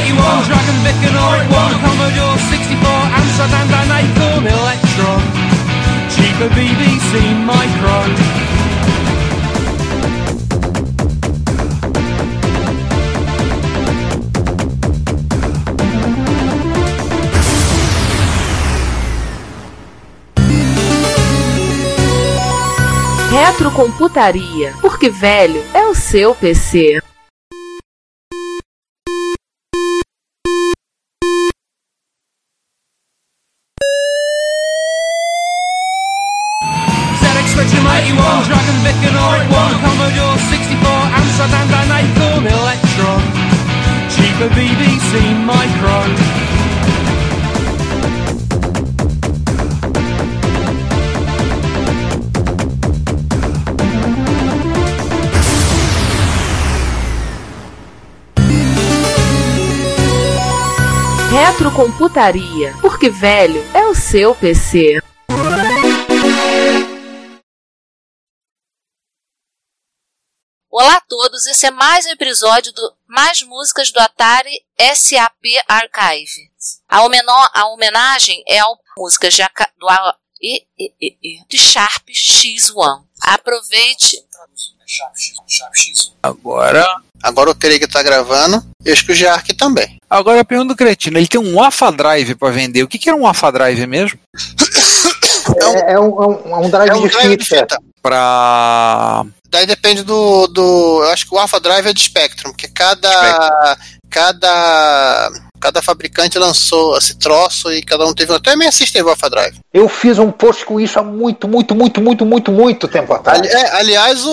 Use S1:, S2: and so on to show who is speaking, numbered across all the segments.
S1: 81, Dragon Vic and it was, Commodore 64, Amsterdam, Dan Acorn, Electron, cheaper BBC Micro.
S2: Retrocomputaria, porque velho é o seu PC. Retrocomputaria, porque velho é o seu PC.
S3: Olá a todos, esse é mais um episódio do Mais Músicas do Atari SAP Archive. A, a homenagem é ao músicas de, do, a- e- e- e- e- de Sharp X1. Aproveite.
S4: Agora.
S5: Agora o Craig tá gravando e acho que o Jark também.
S4: Agora a pergunta do Cretino: ele tem um AFA Drive para vender. O que, que era um AFA Drive mesmo?
S6: É, é um, é um- é um drive,
S5: É um
S6: de,
S5: drive de
S6: fita.
S5: fita.
S4: Pra.
S5: Daí depende do, do. Eu acho que o Alpha Drive é de Spectrum, porque cada. Cada. Cada fabricante lançou esse troço e cada um teve. Até a minha teve o Alpha Drive.
S6: Eu fiz um post com isso há muito, muito, muito, muito, muito, muito tempo atrás.
S5: Ali- é, aliás, o,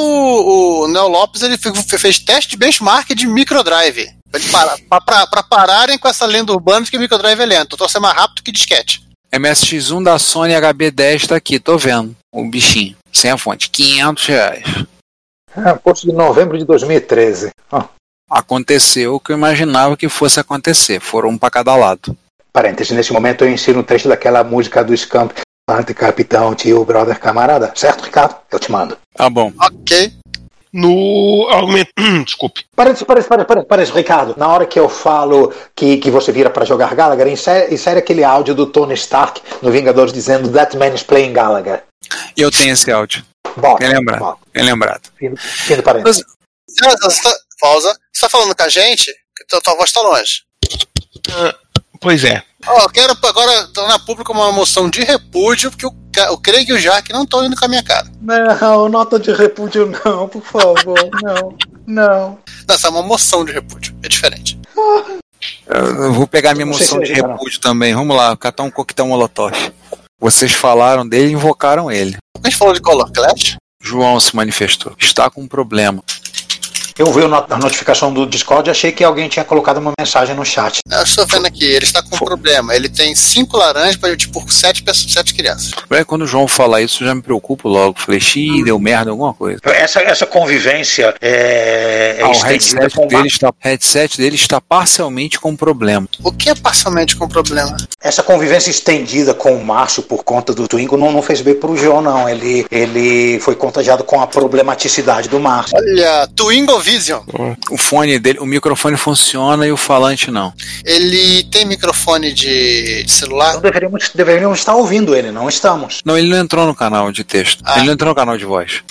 S5: o Neo Lopes ele fe- fez teste de benchmark de microdrive. Pra, ele parar- pra- pra- pra pararem com essa lenda urbana de que microdrive é lento. O troço é mais rápido que disquete.
S4: MSX1 da Sony HB10 tá aqui, tô vendo. O bichinho. Sem a fonte. 500 reais.
S6: É, um post de novembro de 2013. Ó,
S4: Aconteceu o que eu imaginava que fosse acontecer. Foram um pra cada lado.
S6: parênteses, nesse momento eu ensino um trecho daquela música do Scamp. Ante capitão, tio, brother, camarada. Certo, Ricardo? Eu te mando.
S4: Tá bom.
S5: Ok.
S7: No argumento. Desculpe.
S6: Parece, parece, parece, parece, parece, Ricardo. Na hora que eu falo que, que você vira pra jogar Gallagher, insere, insere aquele áudio do Tony Stark no Vingadores dizendo That man is playing Gallagher.
S4: Eu tenho esse áudio.
S6: Bota,
S4: Bem lembrado.
S6: bota.
S4: Bem lembrado.
S6: Fim, fim do parênteses.
S5: Você tá, pausa. Você tá falando com a gente? Que tua, tua voz tá longe.
S7: Pois é.
S5: Ó, eu quero agora tornar público uma moção de repúdio, porque o, o Craig e o Jark não estão indo com a minha cara.
S6: Não, nota de repúdio não, por favor. Não, não.
S5: Não, essa é uma moção de repúdio. É diferente.
S4: Eu vou pegar minha moção de repúdio também. Vamos lá, catar um coquetel molotov. Vocês falaram dele e invocaram ele.
S5: A gente falou de Color Clash?
S4: João se manifestou. Está com um problema.
S6: Eu vi a notificação do Discord e achei que alguém tinha colocado uma mensagem no chat.
S5: Eu estou vendo aqui, ele está com um problema. Ele tem cinco laranjas para tipo sete, pessoas, sete crianças.
S4: Aí, Quando o João fala isso, eu já me preocupo logo. Falei, xiii, deu merda, alguma coisa.
S6: Essa, essa convivência é, é
S4: Ah, o headset
S6: com
S4: dele, está, headset dele está parcialmente com problema.
S5: O que é parcialmente com problema?
S6: Essa convivência estendida com o Márcio por conta do Twingo não, não fez bem pro João, não. Ele, ele foi contagiado com a problematicidade do Márcio.
S5: Olha, Twingo Vision.
S4: O fone dele, o microfone funciona e o falante não.
S5: Ele tem microfone de de celular?
S6: Então deveríamos, deveríamos estar ouvindo ele, não estamos.
S4: Não, ele não entrou no canal de texto.
S5: Ah.
S4: Ele não entrou no canal de voz.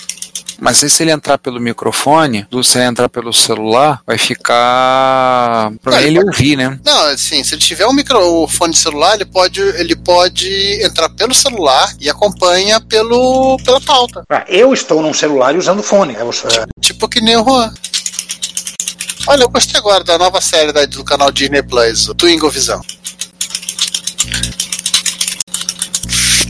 S4: Mas aí, se ele entrar pelo microfone, se ele entrar pelo celular, vai ficar. Pra
S5: Não,
S4: ele
S5: ele
S4: ouvir, né?
S5: Não, assim, se ele tiver um microfone de celular, ele pode, ele pode entrar pelo celular e acompanha pelo, pela pauta.
S6: Ah, Eu estou num celular e usando fone. Eu, é,
S5: Tipo que nem o Juan. Olha, eu gostei agora da nova série da- do canal Disney Plus, o Twingo Visão.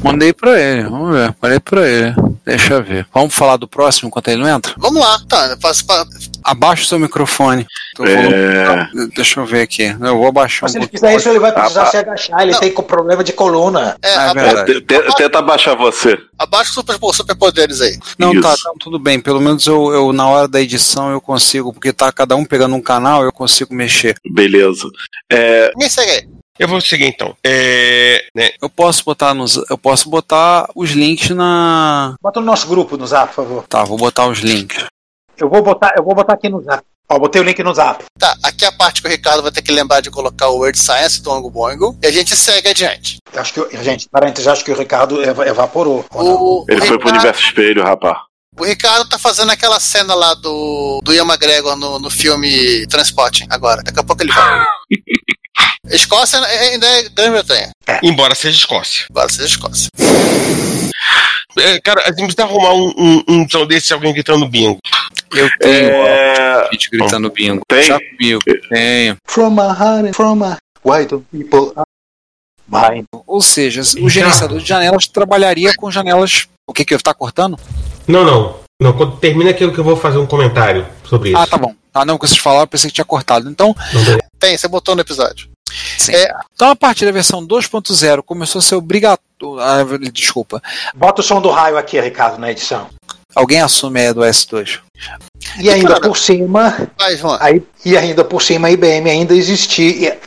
S4: Mandei pra ele, vamos ver. Mandei pra ele. Deixa eu ver. Vamos falar do próximo enquanto ele não entra?
S5: Vamos lá, tá, eu faço pra-
S4: Abaixa o seu microfone. Tô falando- Deixa eu ver aqui. Eu vou abaixar
S6: Mas
S4: um
S6: se ele fizer isso, ele vai precisar
S8: Ah,
S6: se agachar. Ele
S5: Não.
S6: tem problema de coluna.
S5: é,
S4: Ah, é
S5: aba-
S4: verdade.
S8: Te- Tenta abaixar você.
S5: abaixa os super, superpoderes aí.
S4: Não,
S8: Isso.
S4: tá, tá, tudo bem. Pelo menos eu, eu, na hora da edição, eu consigo, porque tá cada um pegando um canal, eu consigo mexer.
S8: Beleza. É,
S5: Ninguém segue aí.
S7: Eu vou seguir então. É, né,
S4: Eu posso botar nos. Eu posso botar os links na.
S6: Bota no nosso grupo no zap, por favor.
S4: Tá, vou botar os links.
S6: Eu vou botar, eu vou botar aqui no zap. Ó, botei o link no zap.
S5: Tá, aqui é a parte que o Ricardo vai ter que lembrar de colocar o Word Science do Ongo Boingo e a gente segue adiante.
S6: Acho que, gente, parênteses, acho que o Ricardo eva- evaporou.
S5: O,
S8: Ele
S5: o
S8: foi pro
S5: Ricardo-
S8: universo espelho, rapaz.
S5: O Ricardo tá fazendo aquela cena lá do, do Ian McGregor no, no filme Transporting agora. Daqui a pouco ele vai. Escócia ainda é Grã-Bretanha.
S7: Embora seja Escócia.
S5: Agora seja Escócia.
S7: É, cara, a gente precisa arrumar um, um, um som desse alguém gritando bingo.
S4: Eu tenho
S8: É,
S4: gente gritando bingo.
S8: Tem?
S4: Já comigo. Tenho.
S6: From my heart, from my... Why do people... Vai.
S4: Ou seja, o gerenciador de janelas trabalharia com janelas. O que que eu tá cortando?
S9: Não, não. Não, quando termina aquilo que eu vou fazer um comentário sobre isso.
S4: Ah, tá bom. Ah, não, que vocês falaram, eu pensei que tinha cortado. Então.
S5: Tem, você botou no episódio.
S4: sim.
S5: É.
S4: Então, a partir da versão 2.0, começou a ser obrigatório. Ah, desculpa.
S6: Bota o som do raio aqui, Ricardo, na edição.
S4: Alguém assume a do S2.
S6: E ainda
S5: cara,
S6: por cima,
S5: João.
S6: aí, e ainda por cima a IBM ainda existia. E,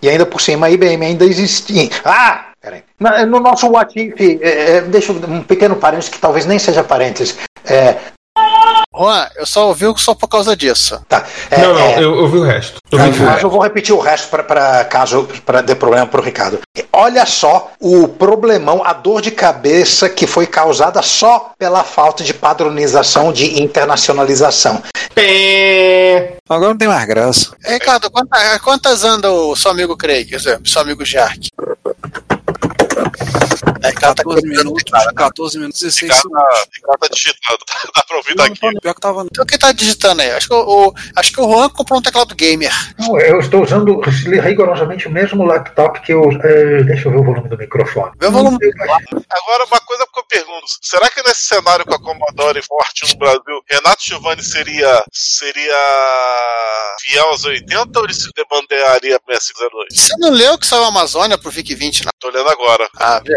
S6: e ainda por cima a IBM ainda existia. Ah! Peraí. Na- No nosso What If, é, é, deixa eu, um pequeno parênteses que talvez nem seja parênteses. É,
S5: Juan, eu só ouvi só por causa disso.
S6: tá, é,
S9: não, não,
S6: é,
S9: eu, eu vi o resto. Eu
S6: Mas
S9: resto.
S6: eu vou repetir o resto para caso para dê problema para o Ricardo. Olha só o problemão, a dor de cabeça que foi causada só pela falta de padronização de internacionalização.
S9: Pé.
S4: Agora não tem mais graça.
S5: Ricardo, quanta- quantas anda o seu amigo Craig, seu amigo Jark? É, Ricardo tá
S4: 14
S5: comentando
S4: minutos,
S5: teclado.
S4: 14 minutos e 16
S10: Ricardo
S4: segundos.
S10: tá, Ricardo tá digitando, tá- dá pra ouvir daqui.
S4: pior que tava.
S5: Então quem tá digitando aí? Acho que o, o- acho que o Juan comprou um teclado gamer.
S6: Não, eu estou usando rigorosamente o mesmo laptop que eu. eh, deixa eu ver o volume do microfone.
S5: Vê o volume.
S10: Agora, uma coisa que eu pergunto: será que nesse cenário com a Commodore forte no Brasil, Renato Giovanni seria, seria fiel aos 80 ou ele se debandearia pro S02?
S5: Você não leu que saiu a Amazônia pro VIC 20, não?
S10: Tô olhando agora.
S5: Ah, viu?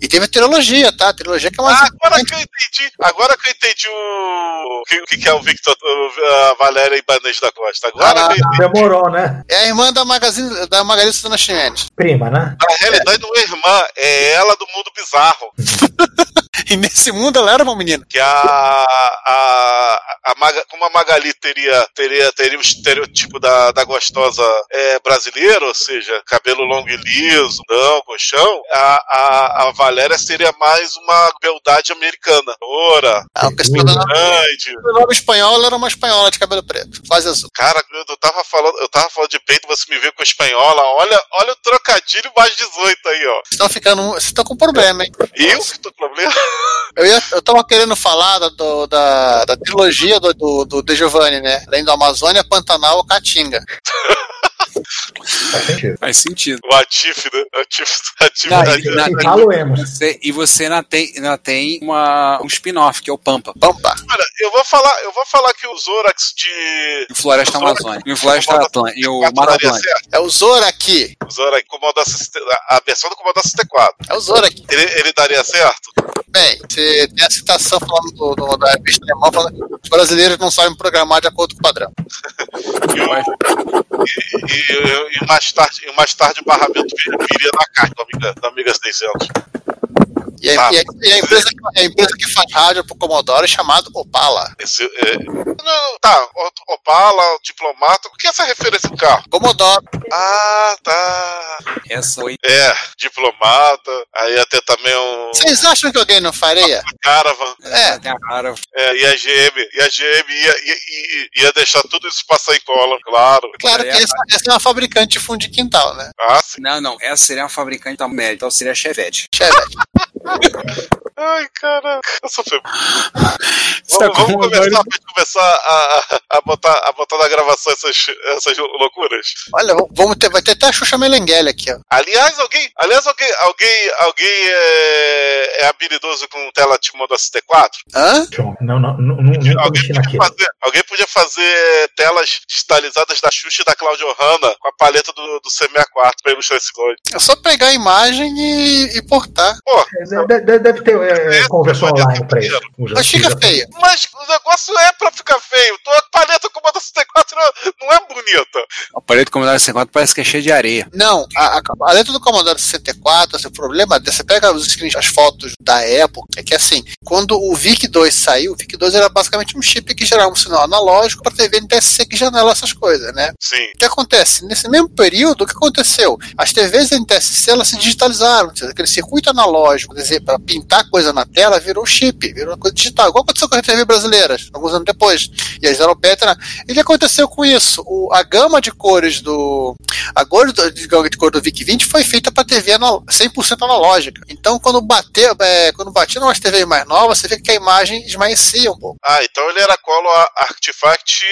S5: E teve a trilogia, tá? A trilogia que é uma.
S10: Ah, agora que eu entendi. Agora que eu entendi o. O que, que é o Victor, o- a Valéria Ibanez da Costa. Agora
S5: Ah,
S10: que eu entendi.
S6: Demorou, né?
S5: É a irmã da Magazine da Margarida Ximenes.
S6: Prima, né?
S10: Na realidade, não é irmã, é ela do mundo bizarro.
S5: E nesse mundo ela era uma menina.
S10: que a, a, a Maga- como a Magali teria, teria, teria o estereotipo da, da gostosa é, brasileira, ou seja, cabelo longo e liso, não, colchão, a, a, a Valéria seria mais uma beldade americana. Ora,
S5: A questão da
S10: grande.
S5: do nome espanhol, ela era uma espanhola de cabelo preto. Quase azul.
S10: Cara, eu tava falando, eu tava falando de peito, você me viu com a espanhola. Olha, olha o trocadilho mais 18 aí, ó.
S5: Vocês estão ficando. Vocês estão com problema, hein?
S10: Eu que tô com problema.
S5: Eu, ia, eu tava querendo falar da, do- da, da trilogia do, do, do De Giovanni, né? Além Amazônia, Pantanal ou Caatinga.
S6: Faz sentido.
S4: Faz sentido.
S10: O Atif, né? Atif, Atif,
S4: Não,
S10: Atif.
S4: e, na- e
S6: Faloemos.
S4: você, e você ainda tem, ainda tem uma, um spin-off, que é o Pampa,
S5: Pampa.
S10: Olha, eu vou falar, eu vou falar que o Zorax de
S4: em Floresta
S10: O Zorak-
S4: Amazônica, em Floresta Atlântica, e o Mata Atlântica.
S5: É o Zora aqui.
S10: O 60 a versão do Commodore 64.
S5: É o Zora aqui.
S10: Ele, ele daria certo?
S5: Bem, você tem a citação falando do, do- da revista alemã falando que os brasileiros não sabem programar de acordo com o padrão.
S10: E, e- e- e mais tarde, e mais tarde o barramento vir- viria na caixa da Amiga, da Amiga 600.
S5: E a,
S10: Tá.
S5: e a- e a empresa, que- a empresa que faz rádio pro Commodore é chamada Opala.
S10: Esse, é, não, tá, o- Opala, Diplomata, o que é essa referência do carro?
S5: Commodore.
S10: Ah, tá.
S4: Essa foi.
S10: É, Diplomata, aí ter também um
S5: Vocês acham que alguém não faria?
S10: Caravan,
S5: É.
S4: Tem a cara.
S10: é, e a GM, e a GM ia, ia, ia, ia deixar tudo isso passar em cola, claro.
S5: Claro que essa, essa é uma fabricante de fundo de quintal, né?
S10: Ah, sim.
S4: Não, não, essa seria uma fabricante da média, então seria a Chevette.
S5: Chevette.
S10: Ai, caraca, essa foi.
S4: Tá
S10: Vamos, vamos
S4: com
S10: começar, gente começar a, a, a botar, a botar na gravação essas, essas loucuras.
S5: Olha, vamos ter, vai ter até a Xuxa Melenguele aqui, ó.
S10: Aliás, alguém, aliás, alguém, alguém, alguém é, é habilidoso com tela tipo Modo ST4?
S5: Hã?
S6: Não, não, não, não, nunca
S10: Alguém podia, fazer, alguém podia fazer telas digitalizadas da Xuxa e da Claudio Hanna com a paleta do, do C64 pra ilustrar esse código.
S5: É só pegar a imagem e, e portar.
S10: Pô,
S6: É, de- de- Deve ter é, conversão online pra isso.
S5: Mas fica feio.
S10: mas o negócio é pra ficar feio. A paleta Commodore 64 não, é bonita.
S4: O aparelho do Commodore 64 parece que é cheio de areia.
S5: Não, a, a, a letra do Commodore 64, assim, o problema, você pega os screens, as fotos da época, é que assim, quando o VIC-2 saiu, o VIC-2 era basicamente um chip que gerava um sinal analógico para TV NTSC que janela essas coisas, né?
S10: Sim.
S5: O que acontece? Nesse mesmo período, o que aconteceu? As TVs NTSC elas se digitalizaram, aquele circuito analógico, dizer, para pintar coisa na tela, virou chip, virou uma coisa digital, igual aconteceu com as TV brasileiras, alguns anos depois. E e o que aconteceu com isso? O, a gama de cores do. A cor do, de, de cor do VIC-20 foi feita para TV anal, 100% analógica. Então, quando bateu, é, quando batia umas TVs mais novas, você vê que a imagem esmaecia um pouco.
S10: Ah, então ele era colo artifact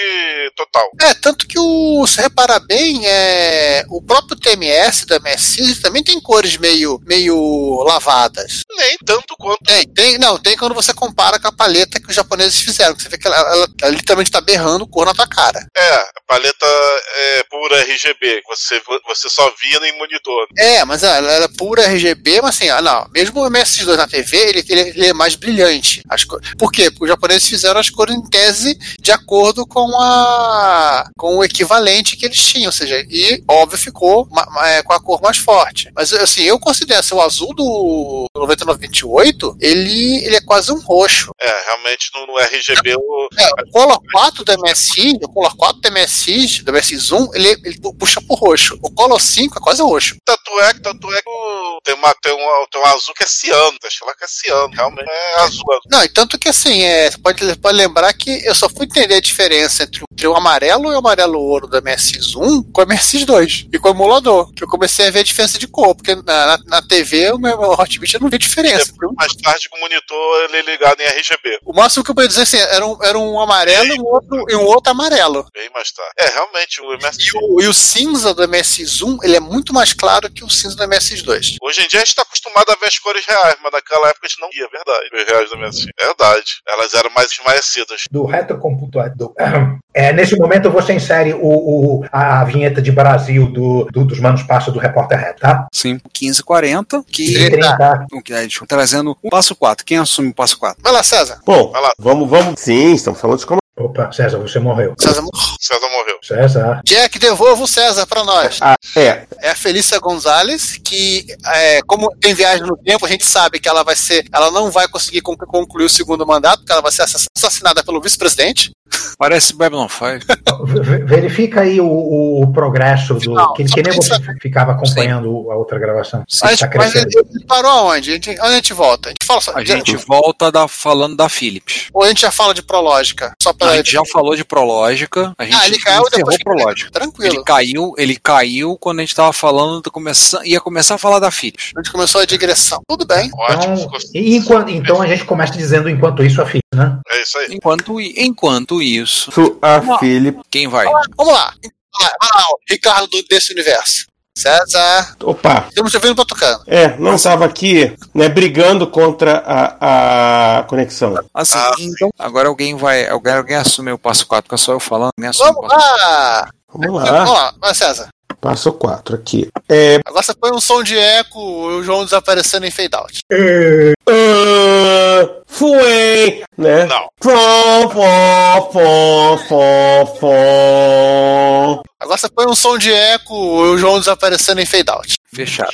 S10: total.
S5: É, tanto que o, se reparar bem, é, o próprio TMS da MSI também tem cores meio, meio lavadas.
S10: Nem tanto quanto.
S5: Tem, tem, não, tem quando você compara com a paleta que os japoneses fizeram, que você vê que ela, ela, ela literalmente está berrando cor na tua cara.
S10: É, a paleta é pura RGB, você, você só via em monitor.
S5: É, mas ela era pura RGB, mas assim, ah, não, mesmo o MS2 na TV, ele, ele, ele é mais brilhante. As cor... Por quê? Porque os japoneses fizeram as cores em tese de acordo com a com o equivalente que eles tinham, ou seja, e óbvio ficou ma, ma, é, com a cor mais forte. Mas assim, eu considero assim, o azul do 9928, ele, ele é quase um roxo.
S10: É, realmente no, no RGB o...
S5: É, o Color 4 do MSI, o Color 4 do MSI, do MSI Zoom, ele, ele puxa pro roxo. O Color 5 é quase roxo.
S10: Tanto é, tanto é que tem, uma, tem, um, tem um azul que é ciano, deixa lá que é ciano, realmente é azul.
S5: Não, e tanto que assim, é, você pode, pode lembrar que eu só fui entender a diferença entre, entre o amarelo e o amarelo ouro da MSX 1 com a MSX 2 e com o emulador, que eu comecei a ver a diferença de cor, porque na, na, na TV o meu Hotbit eu não vi diferença.
S10: Depois, mais tarde com o monitor ele ligado em RGB.
S5: O máximo que eu podia dizer assim, era um, era um amarelo e um, outro, e um outro amarelo.
S10: Bem mais tarde. É, realmente, o MSX.
S5: E o, e o cinza do MSX 1, ele é muito mais claro que o cinza do MSX 2.
S10: Hoje em dia a gente está acostumado a ver as cores reais, mas naquela época a gente não via, verdade. Os reais do MSX. Verdade. Elas eram mais esmaecidas.
S6: Do retrocomputador. Do, é, nesse momento você insere o, o, a, vinheta de Brasil do, do dos Manos Passos do Repórter Reto, tá?
S4: Sim, 1540, que
S6: 30.
S4: É, trazendo o passo 4. Quem assume o passo 4?
S5: Vai lá, César.
S11: Bom,
S10: Vai lá.
S11: vamos, vamos. Sim, estamos falando de como.
S6: Opa, César, você morreu.
S5: César morreu.
S10: César morreu.
S6: César.
S5: Jack, devolva o César pra nós.
S11: Ah, é.
S5: É a Felícia Gonzalez, que, é, como tem viagem no tempo, a gente sabe que ela vai ser. Ela não vai conseguir con- concluir o segundo mandato, porque ela vai ser assass- assassinada pelo vice-presidente.
S4: Parece Babylon 5.
S6: V- Verifica aí o, o- o progresso do.
S5: Não,
S6: que, que nem você ficava acompanhando a outra gravação.
S4: Sim,
S5: Mas,
S6: tá
S5: mas
S6: crescendo.
S5: ele, ele parou aonde? A gente, onde a gente volta? A gente fala só.
S4: A gente volta da, falando da Philips.
S5: Ou a gente já fala de prológica? Só.
S4: A gente já falou de Prológica. A gente
S5: ah, ele caiu depois.
S4: Prológica.
S5: Tranquilo.
S4: Ele caiu, ele caiu quando a gente tava falando, começando, ia começar a falar da Philips.
S5: A gente começou a digressão. Tudo bem.
S10: Ótimo.
S6: Então,
S10: ficou-
S6: e enquanto, então a gente começa dizendo enquanto isso a FIP, né?
S10: É isso aí.
S4: Enquanto, enquanto isso,
S11: a Philip.
S4: quem vai?
S5: Vamos lá. Vai lá, lá, ó. Ricardo do- desse universo. César.
S11: Opa!
S5: Estamos te ouvindo pra tocando.
S11: É, não estava aqui, né, brigando contra a, a conexão.
S4: Assim,
S10: Ah,
S4: então, agora alguém vai, alguém, alguém assume o passo 4, fica só eu falando, assume o
S5: Vamos lá.
S11: Vamos
S5: Vamos
S11: lá,
S5: lá. Vai, César.
S11: passo 4 aqui. É.
S5: Agora você põe um som de eco e o João desaparecendo em fade out.
S11: ah, Fui! Né?
S10: Não.
S11: Fó, fó, fó, fó, fó.
S5: Agora você põe um som de eco e o João desaparecendo em fade out.
S4: Fechado.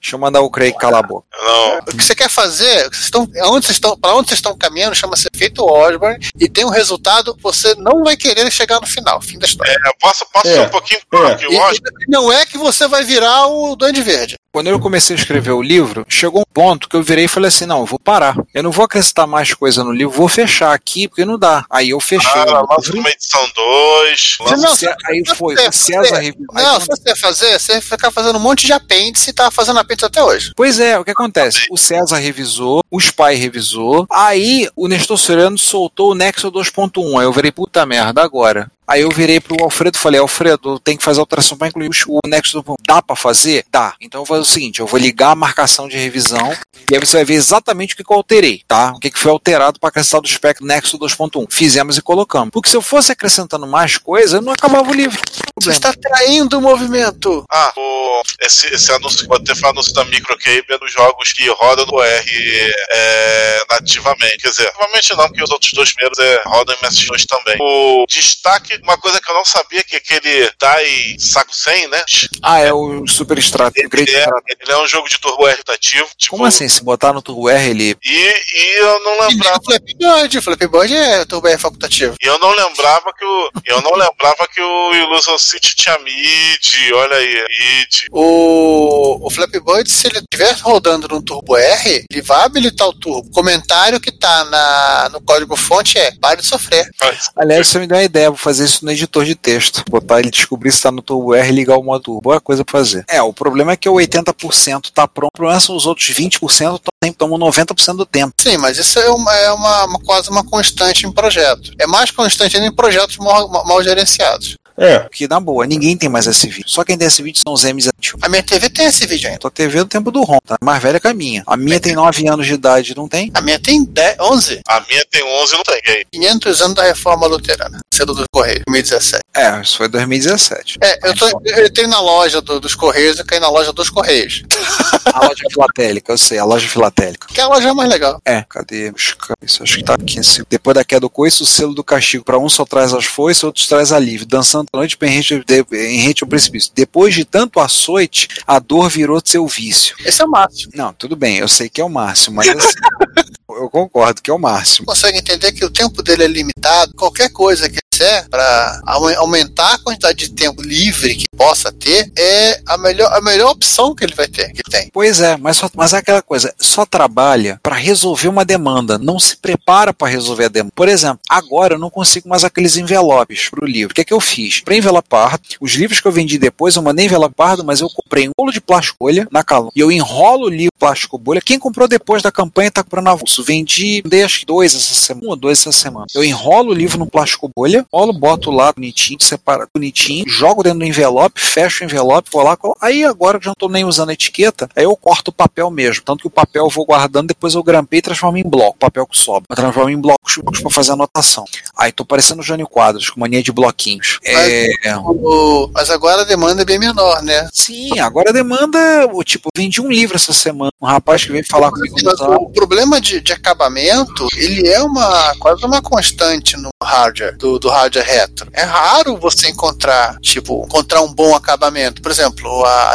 S4: Deixa eu mandar o Craig calar a boca.
S10: Não.
S5: O que você quer fazer, vocês estão, onde vocês estão, para onde vocês estão caminhando, chama-se efeito Osborne e tem um resultado, você não vai querer chegar no final, fim da história.
S10: É, posso, posso
S11: É.
S10: ser um pouquinho que
S5: E,
S10: Oscar?
S5: e não é que você vai virar o Duende Verde.
S4: Quando eu comecei a escrever o livro, chegou um ponto que eu virei e falei assim: não, eu vou parar. Eu não vou acrescentar mais coisa no livro, vou fechar aqui, porque não dá. Aí eu fechei
S10: Ah, lança uma edição 2.
S5: Você não-
S4: Ce- aí foi,
S5: você-
S4: o César
S5: Não,
S4: quando-
S5: se você fazer, você ficar fazendo um monte de apêndice e tá fazendo apêndice até hoje.
S4: Pois é, o que acontece? O César revisou, o Spy revisou, aí o Nestor Soriano soltou o Nexo 2.1, aí eu virei puta merda agora. Aí eu virei pro Alfredo e falei, Alfredo, tem que fazer alteração para incluir o nexo do Dá para fazer? Dá. Então eu vou fazer o seguinte, eu vou ligar a marcação de revisão e aí você vai ver exatamente o que, que eu alterei, tá? O que, que foi alterado para acrescentar do espectro nexo 2.1. Fizemos e colocamos. Porque se eu fosse acrescentando mais coisa, eu não acabava o livro.
S5: Você está traindo o movimento.
S10: Ah, o, esse, esse anúncio, pode ter falado anúncio da Microcable é dos jogos que rodam no R é, nativamente. Quer dizer, nativamente não, porque os outros dois primeiros é, rodam em MS2 também. O destaque, uma coisa que eu não sabia, que aquele Dai Saco 100, né?
S4: Ah, é o Super Extrato. o Great
S10: Ele é, ele é um jogo de turbo R rotativo. Tipo,
S4: Como assim? Se botar no Turbo R, ele.
S10: E, e eu não lembrava.
S5: O Flapboard, o Flapboard é turbo R facultativo.
S10: E eu não lembrava que o. Eu não lembrava que o Illusion City tinha mid, olha aí, mid.
S5: O, o Flapboard, se ele estiver rodando no Turbo R, ele vai habilitar o turbo. O comentário que tá na, no código-fonte é pare de sofrer.
S4: Aliás, você me deu uma ideia, vou fazer isso no editor de texto. Botar ele descobrir se tá no Turbo R e ligar o modo turbo. Boa coisa pra fazer. É, o problema é que o 80% tá pronto, o problema são os outros 20% sempre tomam 90% do tempo.
S5: Sim, mas isso é, uma, é uma, uma- quase uma constante em projeto. É mais constante ainda em projetos mal, mal gerenciados.
S11: É.
S4: Porque, na boa, ninguém tem mais esse vídeo. Só quem tem esse vídeo são os M's antigos.
S5: A minha TV tem esse vídeo ainda.
S4: Tua TV é do tempo do ROM, tá? Mais velha que a minha. A minha tem 9 anos de idade, não tem?
S5: A minha tem 10, 11.
S10: A minha tem 11 não tem. Aí?
S5: 500 anos da reforma luterana. Cedo dos Correios, 2017.
S4: É, isso foi 2017.
S5: É, eu, tô, eu entrei na loja do- dos Correios e caí na loja dos Correios.
S4: A loja filatélica, eu sei, a loja filatélica.
S5: Que é a loja mais legal.
S4: É, cadê? Buscar Isso acho que tá aqui. Assim. Depois da queda do coice, o selo do castigo. Pra um só traz as foices, outros traz alívio. Dançando noite em rente, ao precipício. Depois de tanto açoite, a dor virou seu vício.
S5: Esse é o máximo.
S4: Não, tudo bem, eu sei que é o máximo, mas assim, eu concordo que é o máximo.
S5: Consegue entender que o tempo dele é limitado. Qualquer coisa que fizer para aumentar a quantidade de tempo livre que possa ter é a melhor, a melhor opção que ele vai ter, que tem.
S4: Pois é, mas, só, mas é aquela coisa, só trabalha para resolver uma demanda, não se prepara para resolver a demanda. Por exemplo, agora eu não consigo mais aqueles envelopes para o livro. O que é que eu fiz? Para envelopar, os livros que eu vendi depois, eu mandei envelopado, mas eu comprei um rolo de plástico bolha na Calum. E eu enrolo o livro plástico bolha. Quem comprou depois da campanha tá comprando avulso. Vendi, dei acho que dois essa semana, um ou dois essa semana. Eu enrolo o livro no plástico bolha, enrolo, boto lá bonitinho, separa bonitinho, jogo dentro do envelope, fecho o envelope, vou lá, colo- aí agora que já não tô nem usando a etiqueta, aí eu corto o papel mesmo. Tanto que o papel eu vou guardando, depois eu grampei e transformo em bloco, papel que sobra. Eu transformo em blocos para fazer anotação. Aí tô parecendo o Jânio Quadros, com mania de bloquinhos. É,
S5: O- mas agora a demanda é bem menor, né?
S4: Sim, agora a demanda, o tipo, vendi um livro essa semana. Um rapaz que veio falar comigo
S5: Mas o problema de, de acabamento, ele é uma quase uma constante no hardware, do, do hardware retro. É raro você encontrar, tipo, encontrar um bom acabamento. Por exemplo, a,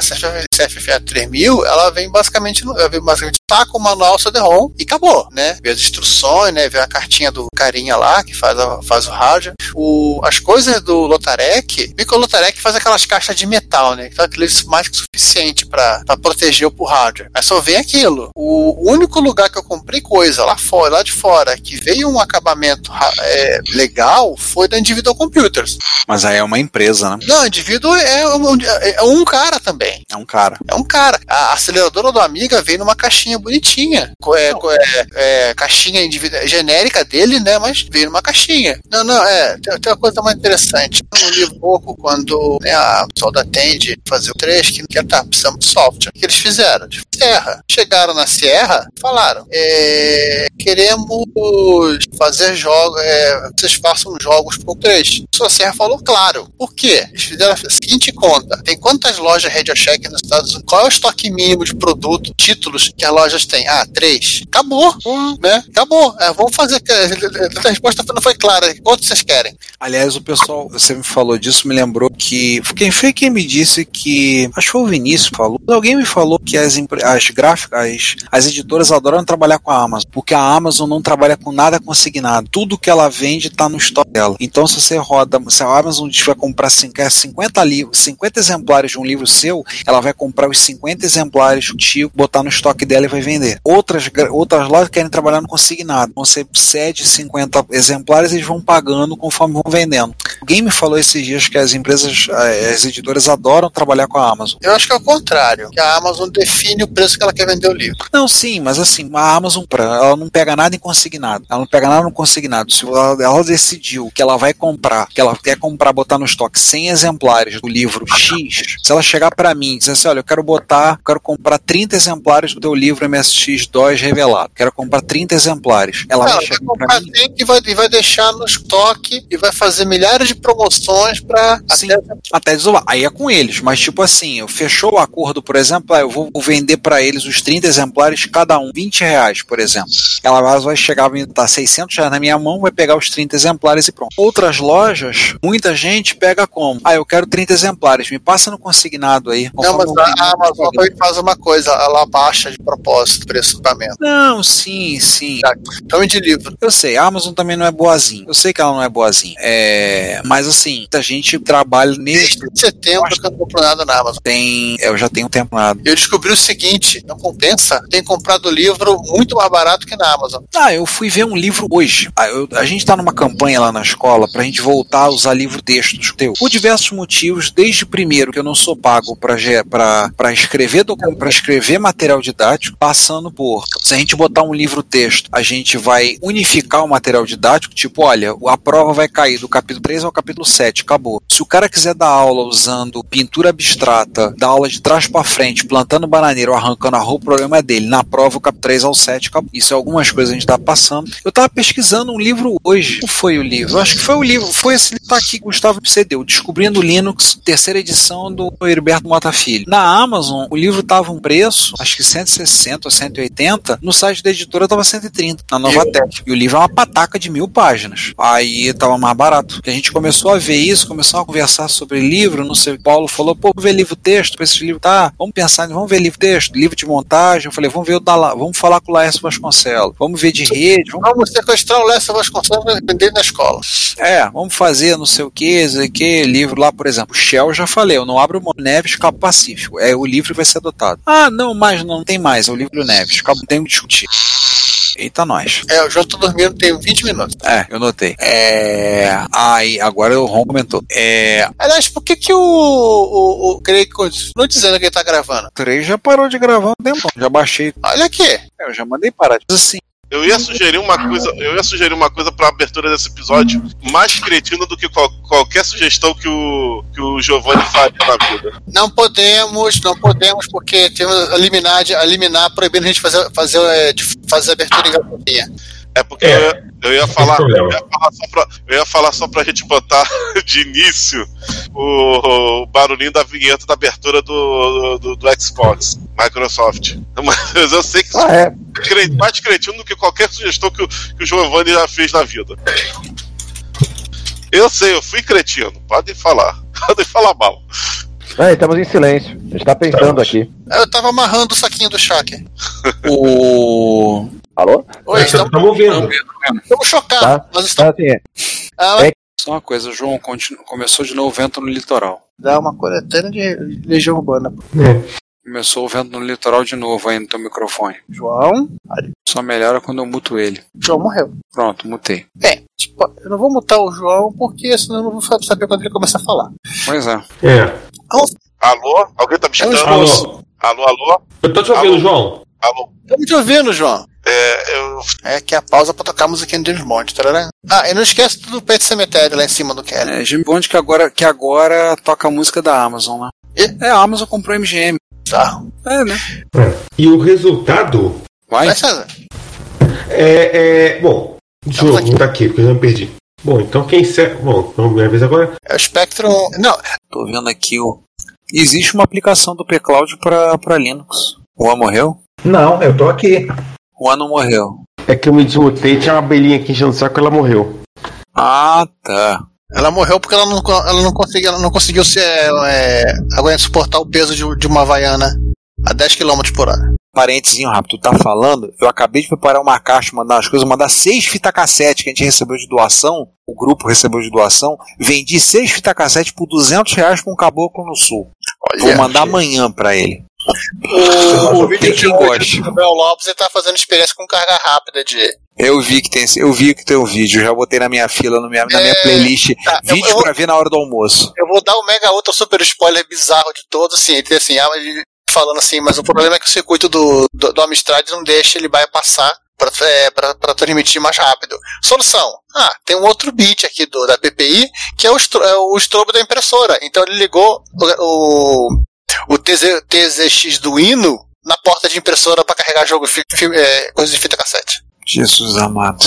S5: CFFA 3000, ela vem basicamente, ela vem basicamente tá com o manual CD-ROM e acabou, né? Vê as instruções, né? Vê a cartinha do carinha lá que faz, a- faz o hardware. O, as coisas do que o Lotarec faz aquelas caixas de metal, né? Então aquilo é mais que suficiente para proteger o hardware. Mas só vem aquilo. O único lugar que eu comprei coisa lá fora, lá de fora, que veio um acabamento é, legal foi da Individual Computers.
S4: Mas aí é uma empresa, né?
S5: Não, Individual é um, é um cara também.
S4: É um cara.
S5: É um cara. A aceleradora do Amiga veio numa caixinha bonitinha. É, é- é caixinha genérica dele, né? Mas veio numa caixinha. Não, não, é. Tem, tem uma coisa mais interessante. Eu li um pouco quando né, a pessoal da Tende fazer o 3, que que tá precisando de software. O que eles fizeram? De Serra. Chegaram na Sierra, falaram: é, queremos fazer jogos, é, vocês façam jogos pro 3. A Serra falou, claro. Por quê? Eles fizeram a seguinte conta: tem quantas lojas Radio Shack nos Estados Unidos? Qual é o estoque mínimo de produto, títulos que as lojas têm? Ah, três. Acabou, né? Acabou. É, vamos fazer. A resposta não foi clara. Quantos vocês querem?
S4: Aliás, o pessoal, você me falou disso, me lembrou que. Quem foi quem me disse que. Acho que foi o Vinícius que falou. Alguém me falou que as, as gráficas, as, as editoras adoram trabalhar com a Amazon, porque a Amazon não trabalha com nada consignado. Tudo que ela vende está no estoque dela. Então, se você roda, se a Amazon tiver comprar cin- quer 50 livros, 50 exemplares de um livro seu, ela vai comprar os 50 exemplares contigo, botar no estoque dela e vai vender. Outras, outras lojas querem trabalhar no consignado. Você cede 50 exemplares e eles vão pagando conforme vão vendendo. Alguém me falou esses dias que as empresas, eh, as editoras adoram trabalhar com a Amazon.
S5: Eu acho que é o contrário, que a Amazon define o preço que ela quer vender o livro.
S4: Não, sim, mas assim, a Amazon ela não pega nada em consignado. Ela não pega nada no consignado. Se ela, ela decidiu que ela vai comprar, que ela quer comprar, botar no estoque 100 exemplares do livro X, se ela chegar pra mim e dizer assim, olha, eu quero botar, eu quero comprar 30 exemplares do teu livro MSX 2 revelado. Quero comprar 30 exemplares. Ela
S5: Não,
S4: vai
S5: ela vai
S4: chegar pra
S5: comprar
S4: mim.
S5: 30 e vai, vai deixar no estoque e vai fazer milhares de promoções pra
S4: Sim, até desovar. Aí é com eles, mas tipo assim, eu fechou o acordo, por exemplo, ah, eu vou vender pra eles os 30 exemplares, cada um, 20 reais, por exemplo. Ela vai- vai chegar, vai dar 600 reais na minha mão, vai pegar os 30 exemplares e pronto. Outras lojas, muita gente pega como? Ah, eu quero 30 exemplares, me passa no consignado aí.
S5: Não, mas a,
S4: eu-
S5: a Amazon também faz uma coisa, ela baixa de propósito o preço do equipamento.
S4: Não, sim, sim.
S5: Também de livro.
S4: Eu sei, a Amazon também não é boazinha. Eu sei que ela não é boazinha. É, mas assim, muita gente trabalha nesse.
S5: Desde setembro que eu não compro nada na Amazon.
S4: Tem. Eu já tenho um tempo nada.
S5: Eu descobri o seguinte: não compensa. Tem comprado livro muito mais barato que na Amazon.
S4: Ah, eu fui ver um livro hoje. Ah, eu- a gente tá numa campanha lá na escola pra gente voltar a usar livro textos. Teu. Por diversos motivos, desde primeiro que eu não sou pago pra escrever pra escrever material didático, passando por se a gente botar um livro texto, a gente vai unificar o material didático, tipo, olha, a prova vai cair do capítulo 3 ao capítulo 7, acabou. Se o cara quiser dar aula usando pintura abstrata, dar aula de trás pra frente, plantando bananeira ou arrancando a roupa, o problema é dele. Na prova, o capítulo 3 ao 7, acabou. Isso é algumas coisas que a gente tá passando. Eu tava pesquisando um livro hoje. Qual foi o livro? Eu acho que foi o livro. Foi esse livro tá aqui, Gustavo Cedeu, Descobrindo Linux, terceira edição do Heriberto Mota Filho. Na Amazon, o livro tava um preço, acho que 160 ou 180. No site da editora tava 130, na Novatec. E o livro é uma pataca de mil páginas. Aí tava mais barato. E a gente começou a ver isso, começou a conversar sobre livro, não sei, o Paulo falou, pô, vamos ver livro texto, pra esse livro, tá, vamos pensar, vamos ver livro texto, livro de montagem, eu falei, vamos ver o da, vamos falar com o Laércio Vasconcelos, vamos ver de rede, vamos
S5: Vamos sequestrar o Lessa Vasconcelos e vender na escola.
S4: É, vamos fazer não sei o que, sei que, livro lá, por exemplo, Shell, já falei, eu não abro o Neves Cabo Pacífico, é o livro vai ser adotado. Ah, não, mais não, tem mais, é o livro Neves, Cabo, tem que discutir. Eita, nós.
S5: É, o João tá dormindo tem 20 minutos.
S4: É, eu notei. É. Aí, agora o Ron comentou. É.
S5: Aliás, por que que o, o, o Craig continua dizendo que ele tá gravando?
S4: O 3 já parou de gravar um tempo. Já baixei.
S5: Olha aqui.
S4: É, eu já mandei parar. Diz assim.
S10: Eu ia sugerir uma coisa, eu ia sugerir uma coisa para abertura desse episódio, mais cretino do que qual- qualquer sugestão que o que o Giovanni faria na vida.
S5: Não podemos, não podemos, porque temos a liminar, de- a liminar proibindo a gente fazer, fazer, é, de fazer abertura em garotinha.
S10: É porque
S11: É,
S10: eu, ia- eu ia falar, eu ia falar só pra, eu ia falar só pra gente botar de início o, o barulhinho da vinheta da abertura do, do, do Xbox, Microsoft. Mas eu sei que isso
S6: Ah, é.
S10: é mais cretino do que qualquer sugestão que o, que o Giovanni já fez na vida. Eu sei, eu fui cretino. Podem falar. Podem falar mal.
S12: Estamos em silêncio. A gente tá pensando aqui.
S5: Eu tava amarrando o saquinho do Shaq.
S4: O.
S12: Alô?
S5: Oi, estamos,
S11: Estamos ouvindo.
S5: estamos chocados.
S12: Tá.
S5: Nós
S12: Tá
S5: estamos.
S12: assim,
S5: Ah,
S12: É.
S4: Só uma coisa, João, continu- começou de novo o vento no litoral.
S5: Dá uma coletânea de Legião Urbana.
S4: Começou o vento no litoral de novo aí no teu microfone.
S5: João.
S4: Só melhora quando eu muto ele.
S5: João morreu.
S4: Pronto, mutei.
S5: Bem, tipo, eu não vou mutar o João porque senão eu não vou saber quando ele começar a falar.
S4: Pois é.
S11: É.
S10: Alô? Alguém tá me
S5: É
S10: escutando?
S11: Alô.
S10: Alô, alô?
S11: Eu tô te ouvindo,
S10: Alô.
S11: João.
S10: Alô?
S5: Estamos te ouvindo, João.
S10: É, eu
S5: É que é a pausa pra tocar a musiquinha do James Bond. tarará. Ah, e não esquece do Pet Cemetery lá em cima do Kelly.
S4: É, Jimmy Bond que agora, que agora toca a música da Amazon, né?
S5: E?
S4: É, a Amazon comprou MGM.
S5: Tá.
S4: É, né?
S11: E o resultado
S4: Vai?
S5: Vai, César.
S11: é. é bom, o
S5: Estamos
S11: jogo tá aqui, porque eu já me perdi. Bom, então quem serve. Bom, então minha vez agora.
S5: É o Spectrum. Não,
S4: Tô vendo aqui o. Existe uma aplicação do P-Cloud pra, pra Linux. O Juan morreu?
S6: Não, eu tô aqui.
S4: O Juan não morreu.
S11: É que eu me desmutei, tinha uma abelhinha aqui enchendo o saco e ela morreu.
S4: Ah, tá.
S5: Ela morreu porque ela não, ela não conseguiu, ela não conseguiu ser, é, aguentar suportar o peso de, de uma Havaiana a 10 km por hora.
S4: Parentezinho rápido, tu tá falando? Eu acabei de preparar uma caixa, mandar as coisas, mandar seis fita cassete que a gente recebeu de doação, o grupo recebeu de doação, vendi seis fita cassete por 200 reais pra um caboclo no sul. Vou mandar amanhã pra ele.
S5: O, o vídeo
S4: quem
S5: hoje
S4: goste.
S5: do Gabriel Lopes ele tá fazendo experiência com carga rápida de.
S4: Eu vi que tem, eu vi que tem um vídeo, já botei na minha fila, no minha- na minha
S5: É,
S4: playlist,
S5: tá, eu-
S4: vídeo
S5: eu-
S4: pra ver na hora do almoço.
S5: Eu vou dar o mega ultra super spoiler bizarro de todos, assim, ele assim, ah, falando assim, mas o problema é que o circuito do, do, do Amstrad não deixa ele vai passar pra, é, pra, pra transmitir mais rápido. Solução. Ah, tem um outro bit aqui do, da PPI, que é o, estro, é o estrobo da impressora. Então ele ligou o, o, o TZ, TZX do Hino na porta de impressora para carregar jogo, fi, fi, é, coisa de fita cassete.
S4: Jesus amado.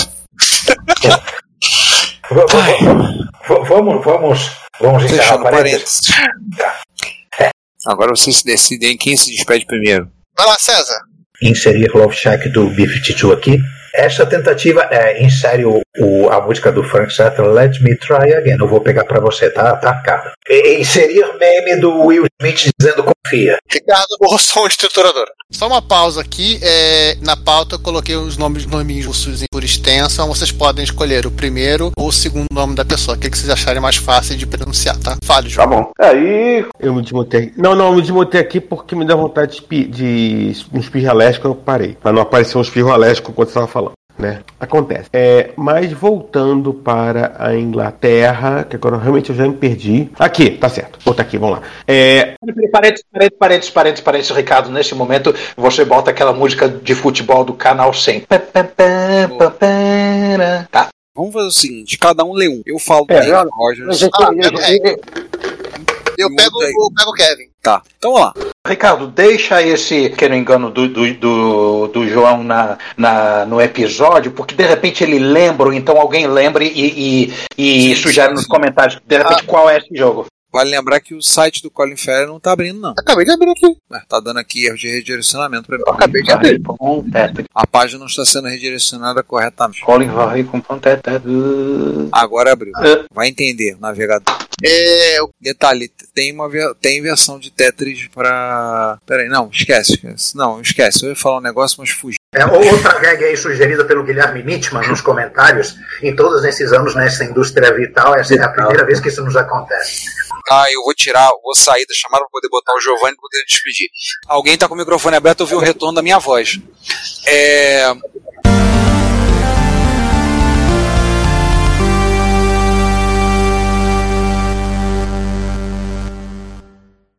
S6: Vamos, vamos, vamos encerrar
S4: Fechando
S6: parênteses.
S4: parênteses. Agora vocês se decidem quem se despede primeiro.
S5: Vai lá, César.
S6: Inserir Love Shack do B-52 aqui. Essa tentativa é insere o, o- a música do Frank Zappa, Let Me Try Again. Eu vou pegar pra você, tá, tá, cara? E, inserir meme do Will Smith dizendo confia.
S5: Ricardo Bolson de trituradora. Só uma pausa aqui. é, na pauta eu coloquei os nomes nomes russos por extensão. Vocês podem escolher o primeiro ou o segundo nome da pessoa. O que, vocês acharem mais fácil de pronunciar, tá? Fale, João.
S12: Tá bom. Aí.
S11: Eu me desmutei. Não, não, eu me desmutei aqui porque me deu vontade de, de um espirro alérgico, eu parei. Pra não aparecer um espirro alérgico enquanto você estava falando. Né? Acontece. É, mas voltando para a Inglaterra, que agora realmente eu já me perdi. Aqui, tá certo. Vou botar aqui, vamos lá. É,
S6: Parênteses, parênteses, parênteses, parênteses, Ricardo. Nesse momento, você bota aquela música de futebol do canal 100. Pá, pá, pá, pá, pá, Tá.
S4: Vamos fazer o seguinte, cada um lê um. Eu falo
S6: É, eu-
S4: Nick Rogers.
S6: eu-
S5: Ah,
S6: eu-
S5: é,
S6: eu-
S5: Eu pego, eu pego o Kevin.
S4: Tá, então vamos lá.
S6: Ricardo, deixa esse pequeno engano do, do, do, do João na, na, no episódio, porque de repente ele lembra, ou então alguém lembre e, e, e sugere nos comentários, de repente, qual é esse jogo.
S4: Vale lembrar que o site do Colin Ferrer não tá abrindo, não.
S5: Acabei de abrir aqui.
S4: Ué, tá dando aqui erro de redirecionamento pra mim.
S5: Acabei de abrir.
S4: A página não está sendo redirecionada corretamente.
S6: Colin vai com.
S4: Agora abriu.
S6: É.
S4: Vai entender, navegador.
S5: É,
S4: Detalhe, tem uma tem versão de Tetris pra. Peraí, não, esquece, esquece. Não, esquece. Eu ia falar um negócio, mas fugi.
S6: É, outra gag aí sugerida pelo Guilherme Mitman nos comentários, em todos esses anos nessa indústria vital, essa é a primeira vez que isso nos acontece.
S4: Eu vou tirar, vou sair da chamada pra poder botar o Giovanni pra poder despedir. Alguém tá com o microfone aberto, eu vi o retorno da minha voz. É.